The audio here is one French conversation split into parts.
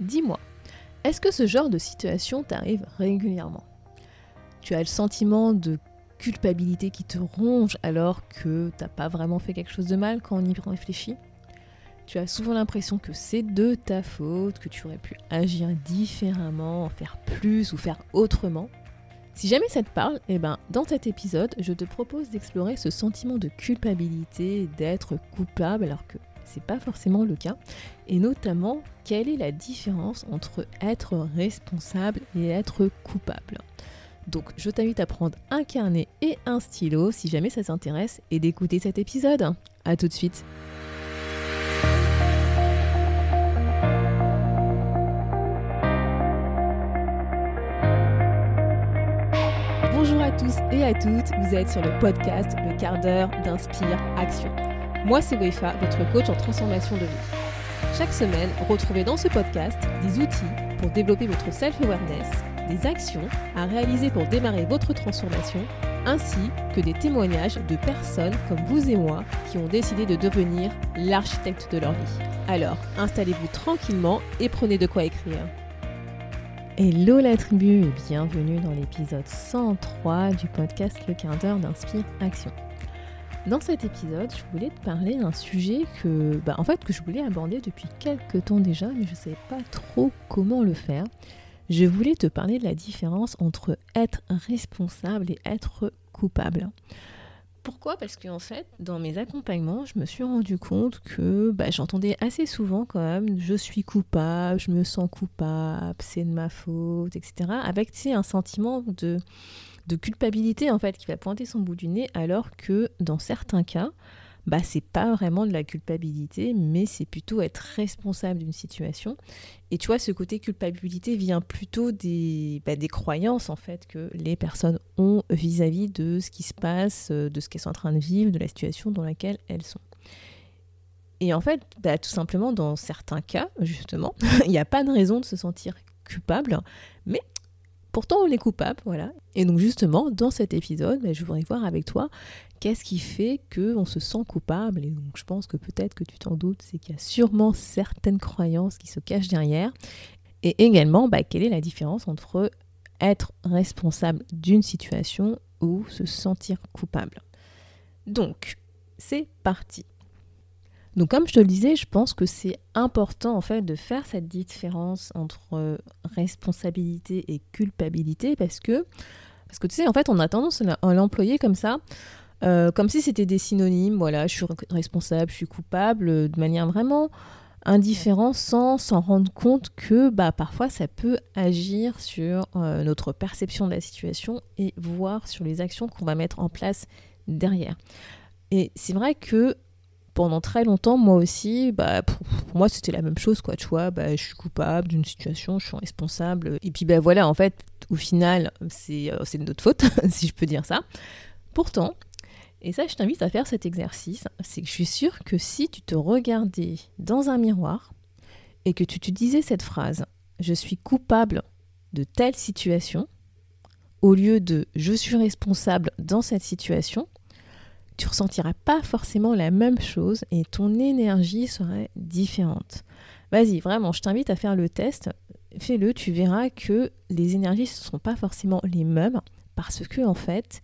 Dis-moi, est-ce que ce genre de situation t'arrive régulièrement? Tu as le sentiment de culpabilité qui te ronge alors que t'as pas vraiment fait quelque chose de mal quand on y réfléchit? Tu as souvent l'impression que c'est de ta faute, que tu aurais pu agir différemment, faire plus ou faire autrement? Si jamais ça te parle, eh ben, dans cet épisode, je te propose d'explorer ce sentiment de culpabilité, d'être coupable, alors que c'est pas forcément le cas, et notamment quelle est la différence entre être responsable et être coupable? Donc je t'invite à prendre un carnet et un stylo si jamais ça t'intéresse et d'écouter cet épisode. A tout de suite. Bonjour à tous et à toutes, vous êtes sur le podcast Le quart d'heure d'Inspire Action. Moi c'est Wefa, votre coach en transformation de vie. Chaque semaine, retrouvez dans ce podcast des outils pour développer votre self-awareness, des actions à réaliser pour démarrer votre transformation, ainsi que des témoignages de personnes comme vous et moi qui ont décidé de devenir l'architecte de leur vie. Alors, installez-vous tranquillement et prenez de quoi écrire. Hello la tribu et bienvenue dans l'épisode 103 du podcast Le quart d'heure d'Inspire Action. Dans cet épisode, je voulais te parler d'un sujet que, bah, en fait, je voulais aborder depuis quelques temps déjà, mais je ne savais pas trop comment le faire. Je voulais te parler de la différence entre être responsable et être coupable. Pourquoi? Parce qu'en fait, dans mes accompagnements, je me suis rendu compte que bah, j'entendais assez souvent quand même je suis coupable, je me sens coupable, c'est de ma faute, etc. Avec un sentiment de, de culpabilité en fait qui va pointer son bout du nez, alors que dans certains cas, bah, c'est pas vraiment de la culpabilité, mais c'est plutôt être responsable d'une situation. Et tu vois, ce côté culpabilité vient plutôt des, bah, croyances en fait que les personnes ont vis-à-vis de ce qui se passe, euh, de ce qu'elles sont en train de vivre, de la situation dans laquelle elles sont. Et en fait, bah, tout simplement, dans certains cas, justement, il n'y a pas de raison de se sentir coupable, mais pourtant on est coupable, voilà. Et donc justement, dans cet épisode, bah, je voudrais voir avec toi Qu'est-ce qui fait qu'on se sent coupable? Et donc je pense que peut-être que tu t'en doutes, c'est qu'il y a sûrement certaines croyances qui se cachent derrière. Et également, bah, quelle est la différence entre être responsable d'une situation ou se sentir coupable? Donc, c'est parti. Donc comme je te le disais, je pense que c'est important en fait de faire cette différence entre responsabilité et culpabilité parce que parce que tu sais en fait on a tendance à l'employer comme ça euh, comme si c'était des synonymes, voilà, je suis responsable, je suis coupable, euh, de manière vraiment indifférente, sans s'en rendre compte que bah, parfois ça peut agir sur euh, notre perception de la situation et voir sur les actions qu'on va mettre en place derrière. Et c'est vrai que pendant très longtemps, moi aussi, bah, pour, moi c'était la même chose, quoi, tu vois, bah, je suis coupable d'une situation, je suis responsable, et puis bah voilà, en fait, au final, c'est de notre faute, si je peux dire ça. Pourtant, et ça, je t'invite à faire cet exercice. C'est que je suis sûre que si tu te regardais dans un miroir et que tu te disais cette phrase, je suis coupable de telle situation, au lieu de je suis responsable dans cette situation, tu ressentiras pas forcément la même chose et ton énergie serait différente. Vas-y, vraiment, je t'invite à faire le test. Fais-le, tu verras que les énergies ne sont pas forcément les mêmes parce que en fait,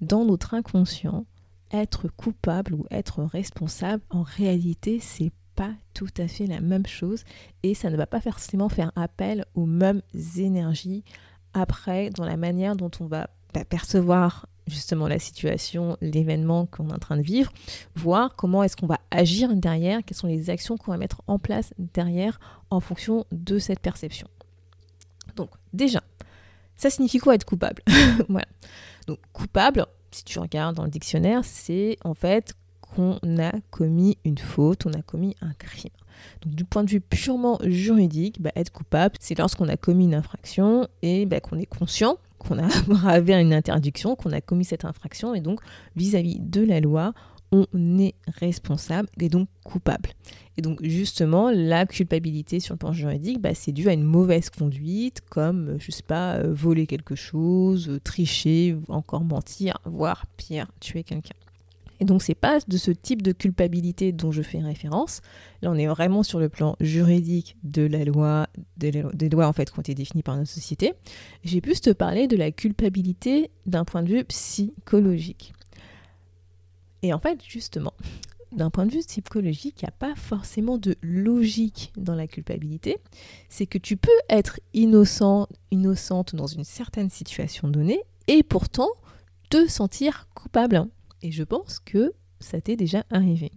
dans notre inconscient, être coupable ou être responsable, en réalité, c'est pas tout à fait la même chose et ça ne va pas forcément faire appel aux mêmes énergies après dans la manière dont on va percevoir justement la situation, l'événement qu'on est en train de vivre, voir comment est-ce qu'on va agir derrière, quelles sont les actions qu'on va mettre en place derrière en fonction de cette perception. Donc déjà, ça signifie quoi être coupable? Voilà. Donc coupable, si tu regardes dans le dictionnaire, c'est en fait qu'on a commis une faute, on a commis un crime. Donc du point de vue purement juridique, bah, être coupable, c'est lorsqu'on a commis une infraction et bah, qu'on est conscient qu'on a bravé une interdiction, qu'on a commis cette infraction et donc vis-à-vis de la loi, on est responsable et donc coupable. Et donc justement, la culpabilité sur le plan juridique, bah, c'est dû à une mauvaise conduite, comme, je sais pas, euh, voler quelque chose, euh, tricher, encore mentir, voire pire, tuer quelqu'un. Et donc c'est pas de ce type de culpabilité dont je fais référence. Là, on est vraiment sur le plan juridique de la loi, des lois en fait qui ont été définies par notre société. J'ai plus te parler de la culpabilité d'un point de vue psychologique. Et en fait, justement, d'un point de vue psychologique, il n'y a pas forcément de logique dans la culpabilité. C'est que tu peux être innocent, innocente dans une certaine situation donnée et pourtant te sentir coupable. Et je pense que ça t'est déjà arrivé.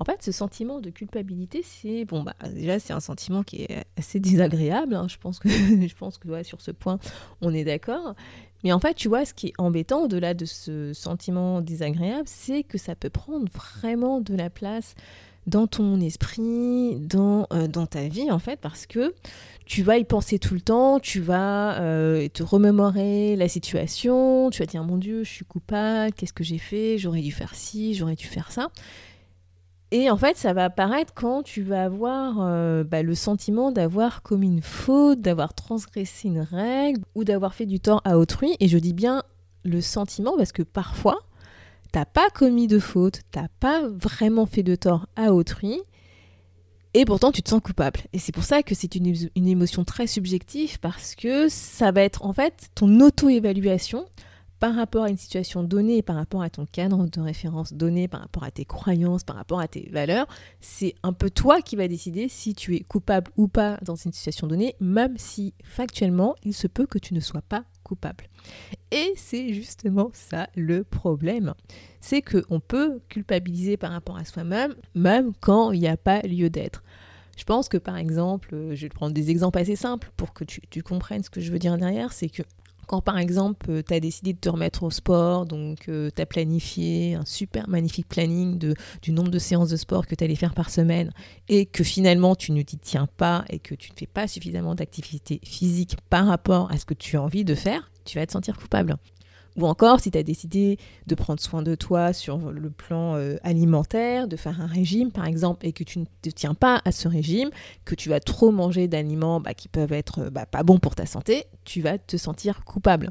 En fait, ce sentiment de culpabilité, c'est bon, bah, déjà c'est un sentiment qui est assez désagréable. Hein. Je pense que je pense que sur ce point, on est d'accord. Mais en fait, tu vois, ce qui est embêtant au-delà de ce sentiment désagréable, c'est que ça peut prendre vraiment de la place dans ton esprit, dans, euh, dans ta vie, en fait, parce que tu vas y penser tout le temps, tu vas euh, te remémorer la situation, tu vas dire, mon Dieu, je suis coupable, qu'est-ce que j'ai fait, j'aurais dû faire ci, j'aurais dû faire ça. Et en fait, ça va apparaître quand tu vas avoir euh, bah, le sentiment d'avoir commis une faute, d'avoir transgressé une règle ou d'avoir fait du tort à autrui. Et je dis bien le sentiment parce que parfois, t'as pas commis de faute, t'as pas vraiment fait de tort à autrui. Et pourtant, tu te sens coupable. Et c'est pour ça que c'est une, une émotion très subjective parce que ça va être en fait ton auto-évaluation par rapport à une situation donnée, par rapport à ton cadre de référence donné, par rapport à tes croyances, par rapport à tes valeurs, c'est un peu toi qui vas décider si tu es coupable ou pas dans une situation donnée, même si factuellement, il se peut que tu ne sois pas coupable. Et c'est justement ça le problème. C'est qu'on peut culpabiliser par rapport à soi-même, même quand il n'y a pas lieu d'être. Je pense que par exemple, je vais te prendre des exemples assez simples pour que tu, tu comprennes ce que je veux dire derrière, c'est que quand par exemple euh, tu as décidé de te remettre au sport, donc euh, tu as planifié un super magnifique planning du nombre de séances de sport que tu allais faire par semaine et que finalement tu ne t'y tiens pas et que tu ne fais pas suffisamment d'activité physique par rapport à ce que tu as envie de faire, tu vas te sentir coupable. Ou encore, si tu as décidé de prendre soin de toi sur le plan euh, alimentaire, de faire un régime par exemple, et que tu ne te tiens pas à ce régime, que tu vas trop manger d'aliments bah, qui peuvent être bah, pas bons pour ta santé, tu vas te sentir coupable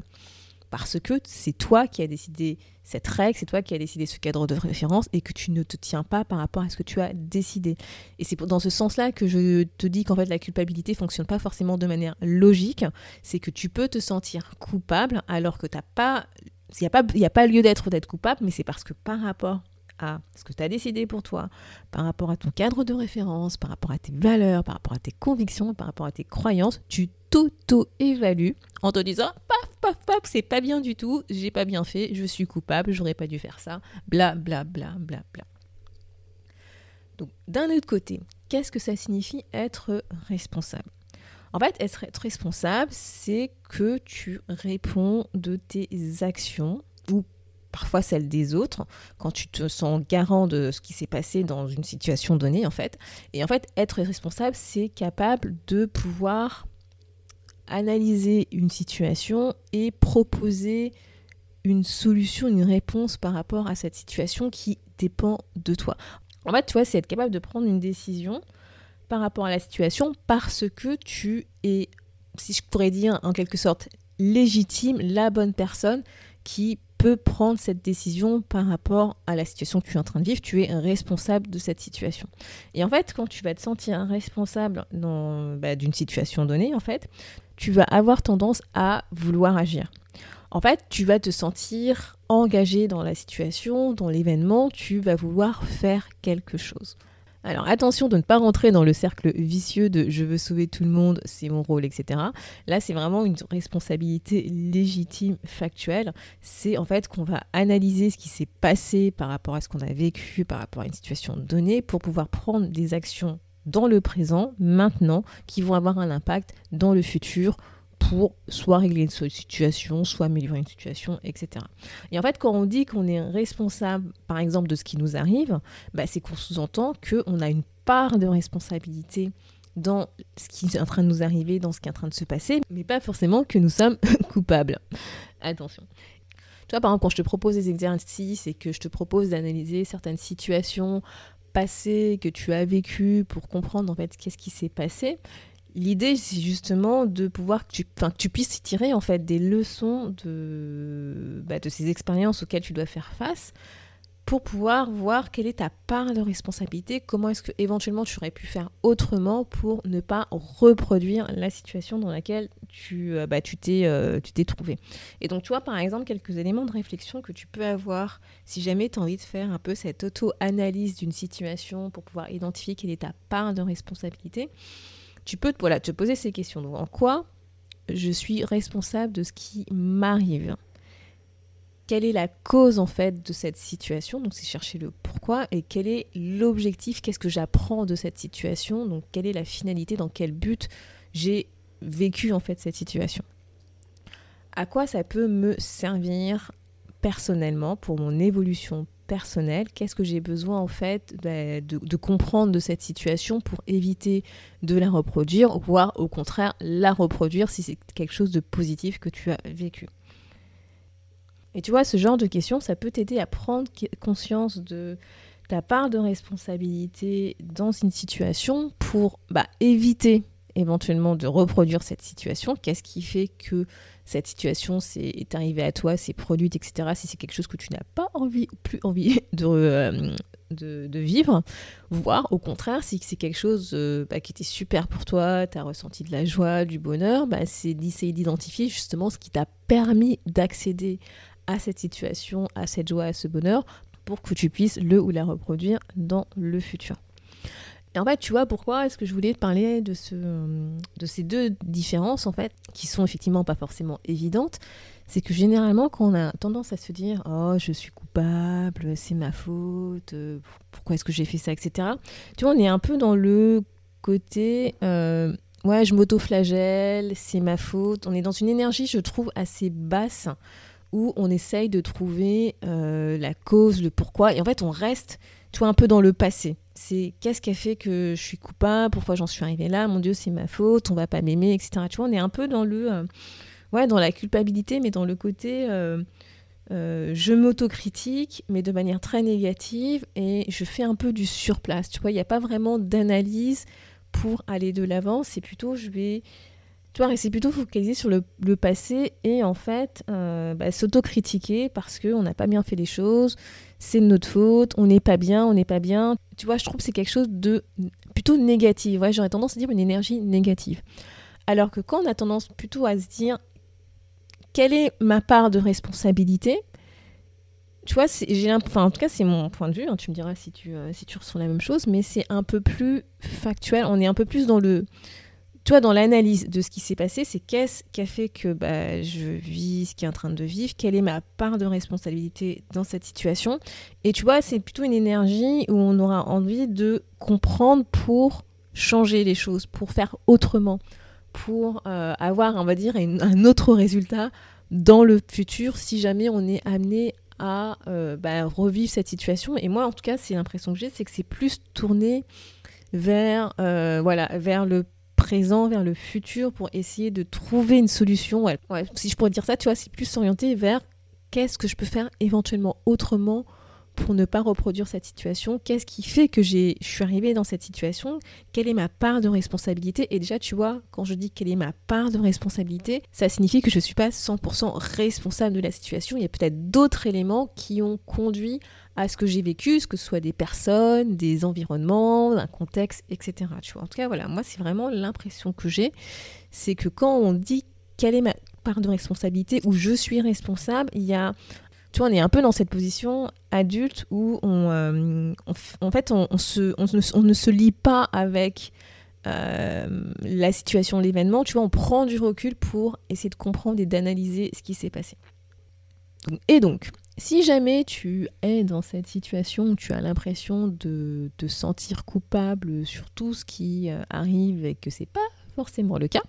parce que c'est toi qui as décidé cette règle, c'est toi qui as décidé ce cadre de référence et que tu ne te tiens pas par rapport à ce que tu as décidé. Et c'est dans ce sens-là que je te dis qu'en fait la culpabilité fonctionne pas forcément de manière logique, c'est que tu peux te sentir coupable alors que tu pas il n'y a, pas, a pas lieu d'être coupable, mais c'est parce que par rapport à ce que tu as décidé pour toi, par rapport à ton cadre de référence, par rapport à tes valeurs, par rapport à tes convictions, par rapport à tes croyances, tu t'auto-évalues en te disant paf, paf, paf, c'est pas bien du tout, j'ai pas bien fait, je suis coupable, j'aurais pas dû faire ça, bla, bla, bla, bla, bla. Donc, d'un autre côté, qu'est-ce que ça signifie être responsable? En fait, être responsable, c'est que tu réponds de tes actions parfois celles des autres, quand tu te sens garant de ce qui s'est passé dans une situation donnée, en fait. Et en fait, être responsable, c'est capable de pouvoir analyser une situation et proposer une solution, une réponse par rapport à cette situation qui dépend de toi. En fait, tu vois, c'est être capable de prendre une décision par rapport à la situation parce que tu es, si je pourrais dire en quelque sorte, légitime, la bonne personne qui peut prendre cette décision par rapport à la situation que tu es en train de vivre. Tu es responsable de cette situation. Et en fait, quand tu vas te sentir responsable bah, d'une situation donnée, en fait, tu vas avoir tendance à vouloir agir. En fait, tu vas te sentir engagé dans la situation, dans l'événement, tu vas vouloir faire quelque chose. Alors attention de ne pas rentrer dans le cercle vicieux de je veux sauver tout le monde, c'est mon rôle, etc. Là, c'est vraiment une responsabilité légitime, factuelle. C'est en fait qu'on va analyser ce qui s'est passé par rapport à ce qu'on a vécu, par rapport à une situation donnée, pour pouvoir prendre des actions dans le présent, maintenant, qui vont avoir un impact dans le futur pour soit régler une situation, soit améliorer une situation, etc. Et en fait, quand on dit qu'on est responsable, par exemple, de ce qui nous arrive, bah, c'est qu'on sous-entend qu'on a une part de responsabilité dans ce qui est en train de nous arriver, dans ce qui est en train de se passer, mais pas forcément que nous sommes coupables. Attention. Tu vois, par exemple, quand je te propose des exercices et que je te propose d'analyser certaines situations passé, que tu as vécu pour comprendre en fait qu'est-ce qui s'est passé. L'idée, c'est justement de pouvoir que tu, puisses tirer en fait des leçons de, bah, de ces expériences auxquelles tu dois faire face pour pouvoir voir quelle est ta part de responsabilité, comment est-ce que éventuellement tu aurais pu faire autrement pour ne pas reproduire la situation dans laquelle tu euh, bah, euh, tu t'es trouvé. Et donc tu vois par exemple quelques éléments de réflexion que tu peux avoir si jamais tu as envie de faire un peu cette auto-analyse d'une situation pour pouvoir identifier quelle est ta part de responsabilité. Tu peux te poser ces questions. Donc en quoi je suis responsable de ce qui m'arrive? Quelle est la cause en fait de cette situation, donc c'est chercher le pourquoi, et quel est l'objectif, qu'est-ce que j'apprends de cette situation, donc quelle est la finalité, dans quel but j'ai vécu en fait cette situation? À quoi ça peut me servir personnellement pour mon évolution personnelle, qu'est-ce que j'ai besoin en fait de, de, comprendre de cette situation pour éviter de la reproduire, voire au contraire la reproduire si c'est quelque chose de positif que tu as vécu. Et tu vois, ce genre de questions, ça peut t'aider à prendre conscience de ta part de responsabilité dans une situation pour bah, éviter éventuellement de reproduire cette situation. Qu'est-ce qui fait que cette situation est arrivée à toi, s'est produite, etc. Si c'est quelque chose que tu n'as pas envie ou plus envie de, euh, de, vivre, voire au contraire, si c'est quelque chose euh, bah, qui était super pour toi, tu as ressenti de la joie, du bonheur, bah, c'est d'essayer d'identifier justement ce qui t'a permis d'accéder à cette situation, à cette joie, à ce bonheur, pour que tu puisses le ou la reproduire dans le futur. Et en fait, tu vois pourquoi est-ce que je voulais te parler de, ce, de ces deux différences, en fait, qui sont effectivement pas forcément évidentes? C'est que généralement, quand on a tendance à se dire Oh, je suis coupable, c'est ma faute, euh, pourquoi est-ce que j'ai fait ça, etc. Tu vois, on est un peu dans le côté euh, Ouais, je m'auto-flagelle, c'est ma faute. On est dans une énergie, je trouve, assez basse où on essaye de trouver euh, la cause, le pourquoi, et en fait on reste, tu un peu dans le passé. C'est qu'est-ce qui a fait que je suis coupable, pourquoi j'en suis arrivée là, mon Dieu c'est ma faute, on va pas m'aimer, etc. Tu vois, on est un peu dans le, euh, dans la culpabilité, mais dans le côté, euh, je m'autocritique, mais de manière très négative, et je fais un peu du surplace. Tu vois, il n'y a pas vraiment d'analyse pour aller de l'avant, c'est plutôt je vais tu vois, c'est plutôt focalisé sur le, passé et en fait euh, bah, s'autocritiquer parce qu'on n'a pas bien fait les choses, c'est de notre faute, on n'est pas bien, on n'est pas bien. Tu vois, je trouve que c'est quelque chose de plutôt négatif. J'aurais tendance à dire une énergie négative. Alors que quand on a tendance plutôt à se dire quelle est ma part de responsabilité, tu vois, enfin, en tout cas, c'est mon point de vue. Hein, tu me diras euh, si tu ressens la même chose, mais c'est un peu plus factuel. On est un peu plus dans le toi, dans l'analyse de ce qui s'est passé, c'est qu'est-ce qui a fait que bah, je vis ce qui est en train de vivre, quelle est ma part de responsabilité dans cette situation? Et tu vois, c'est plutôt une énergie où on aura envie de comprendre pour changer les choses, pour faire autrement, pour euh, avoir, on va dire, un autre résultat dans le futur si jamais on est amené à euh, bah, revivre cette situation. Et moi, en tout cas, c'est l'impression que j'ai, c'est que c'est plus tourné vers, euh, voilà, vers le présent vers le futur pour essayer de trouver une solution. Si je pourrais dire ça, tu vois, c'est plus s'orienter vers qu'est-ce que je peux faire éventuellement autrement pour ne pas reproduire cette situation Qu'est-ce qui fait que je suis arrivée dans cette situation? Quelle est ma part de responsabilité? Et déjà, tu vois, quand je dis quelle est ma part de responsabilité, ça signifie que je ne suis pas 100% responsable de la situation. Il y a peut-être d'autres éléments qui ont conduit à ce que j'ai vécu, ce que ce soit des personnes, des environnements, un contexte, etc. Tu vois. En tout cas, voilà, moi, c'est vraiment l'impression que j'ai, c'est que quand on dit quelle est ma part de responsabilité ou je suis responsable, il y a tu vois, on est un peu dans cette position adulte où on, euh, en fait, on, ne, se lie pas avec euh, la situation, l'événement. Tu vois, on prend du recul pour essayer de comprendre et d'analyser ce qui s'est passé. Et donc, si jamais tu es dans cette situation où tu as l'impression de te sentir coupable sur tout ce qui euh, arrive et que c'est pas forcément le cas,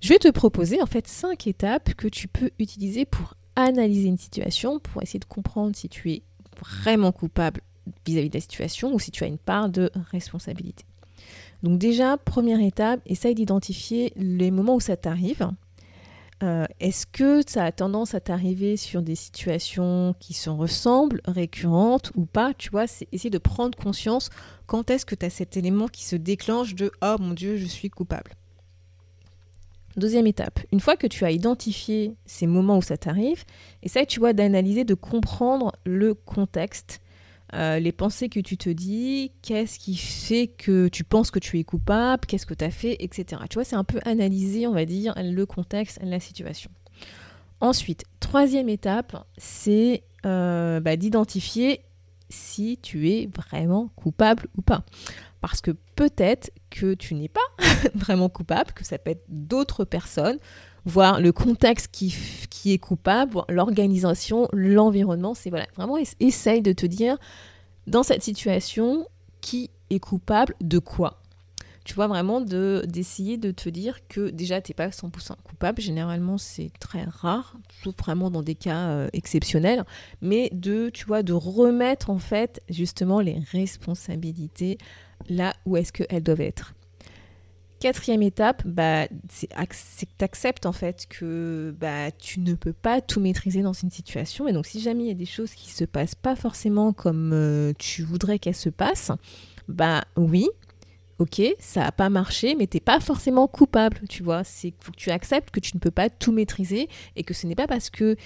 je vais te proposer en fait cinq étapes que tu peux utiliser pour analyser une situation, pour essayer de comprendre si tu es vraiment coupable vis-à-vis de la situation ou si tu as une part de responsabilité. Donc déjà, première étape, essaye d'identifier les moments où ça t'arrive euh, est-ce que ça a tendance à t'arriver sur des situations qui se ressemblent, récurrentes ou pas Tu vois, c'est essayer de prendre conscience quand est-ce que tu as cet élément qui se déclenche de ⁇ Oh mon Dieu, je suis coupable ⁇ Deuxième étape, une fois que tu as identifié ces moments où ça t'arrive, essaye, tu vois, d'analyser, de comprendre le contexte euh, les pensées que tu te dis, qu'est-ce qui fait que tu penses que tu es coupable, qu'est-ce que tu as fait, etc. Tu vois, c'est un peu analyser, on va dire, le contexte, la situation. Ensuite, troisième étape, c'est euh, bah, d'identifier si tu es vraiment coupable ou pas. Parce que peut-être que tu n'es pas vraiment coupable, que ça peut être d'autres personnes, voir le contexte qui, qui est coupable, l'organisation, l'environnement. C'est voilà, vraiment essaye de te dire dans cette situation qui est coupable de quoi? Tu vois vraiment de d'essayer de te dire que déjà t'es pas 100% coupable. Généralement c'est très rare sauf vraiment dans des cas euh, exceptionnels. Mais de tu vois de remettre en fait justement les responsabilités là où est-ce qu'elles doivent être. Quatrième étape, bah, c'est que tu acceptes en fait que bah, tu ne peux pas tout maîtriser dans une situation. Et donc si jamais il y a des choses qui se passent pas forcément comme euh, tu voudrais qu'elles se passent, bah oui, ok, ça n'a pas marché, mais t'es pas forcément coupable, tu vois. C'est que tu acceptes que tu ne peux pas tout maîtriser et que ce n'est pas parce que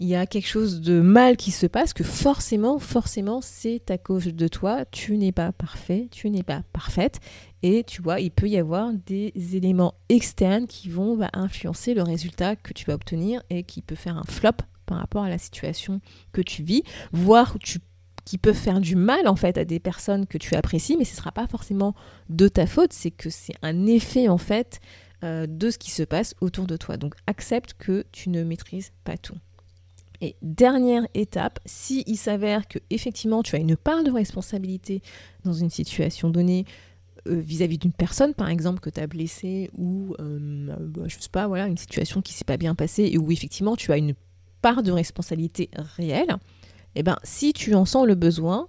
il y a quelque chose de mal qui se passe que forcément, forcément, c'est à cause de toi. Tu n'es pas parfait, tu n'es pas parfaite, et tu vois, il peut y avoir des éléments externes qui vont bah, influencer le résultat que tu vas obtenir et qui peut faire un flop par rapport à la situation que tu vis, voire tu qui peuvent faire du mal en fait à des personnes que tu apprécies, mais ce ne sera pas forcément de ta faute, c'est que c'est un effet en fait euh, de ce qui se passe autour de toi. Donc accepte que tu ne maîtrises pas tout. Et dernière étape, si s'avère que effectivement tu as une part de responsabilité dans une situation donnée euh, vis-à-vis d'une personne par exemple que tu as blessée ou euh, bah, sais pas voilà une situation qui s'est pas bien passée et où effectivement tu as une part de responsabilité réelle, eh ben, si tu en sens le besoin,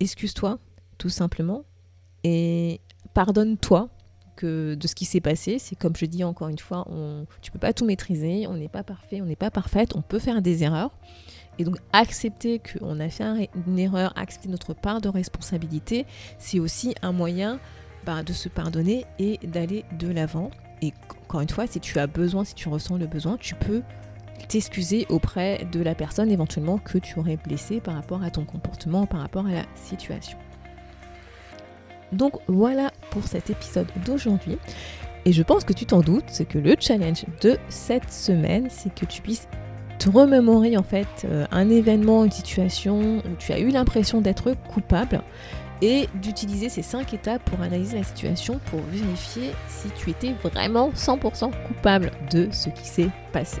excuse-toi, tout simplement, et pardonne-toi de ce qui s'est passé. C'est comme je dis encore une fois, on, tu peux pas tout maîtriser, on n'est pas parfait, on n'est pas parfaite, on peut faire des erreurs. Et donc accepter qu'on a fait une erreur, accepter notre part de responsabilité, c'est aussi un moyen bah, de se pardonner et d'aller de l'avant. Et encore une fois, si tu as besoin, si tu ressens le besoin, tu peux t'excuser auprès de la personne éventuellement que tu aurais blessée par rapport à ton comportement, par rapport à la situation. Donc voilà pour cet épisode d'aujourd'hui. Et je pense que tu t'en doutes, c'est que le challenge de cette semaine, c'est que tu puisses te remémorer en fait euh, un événement, une situation où tu as eu l'impression d'être coupable et d'utiliser ces cinq étapes pour analyser la situation pour vérifier si tu étais vraiment 100% coupable de ce qui s'est passé.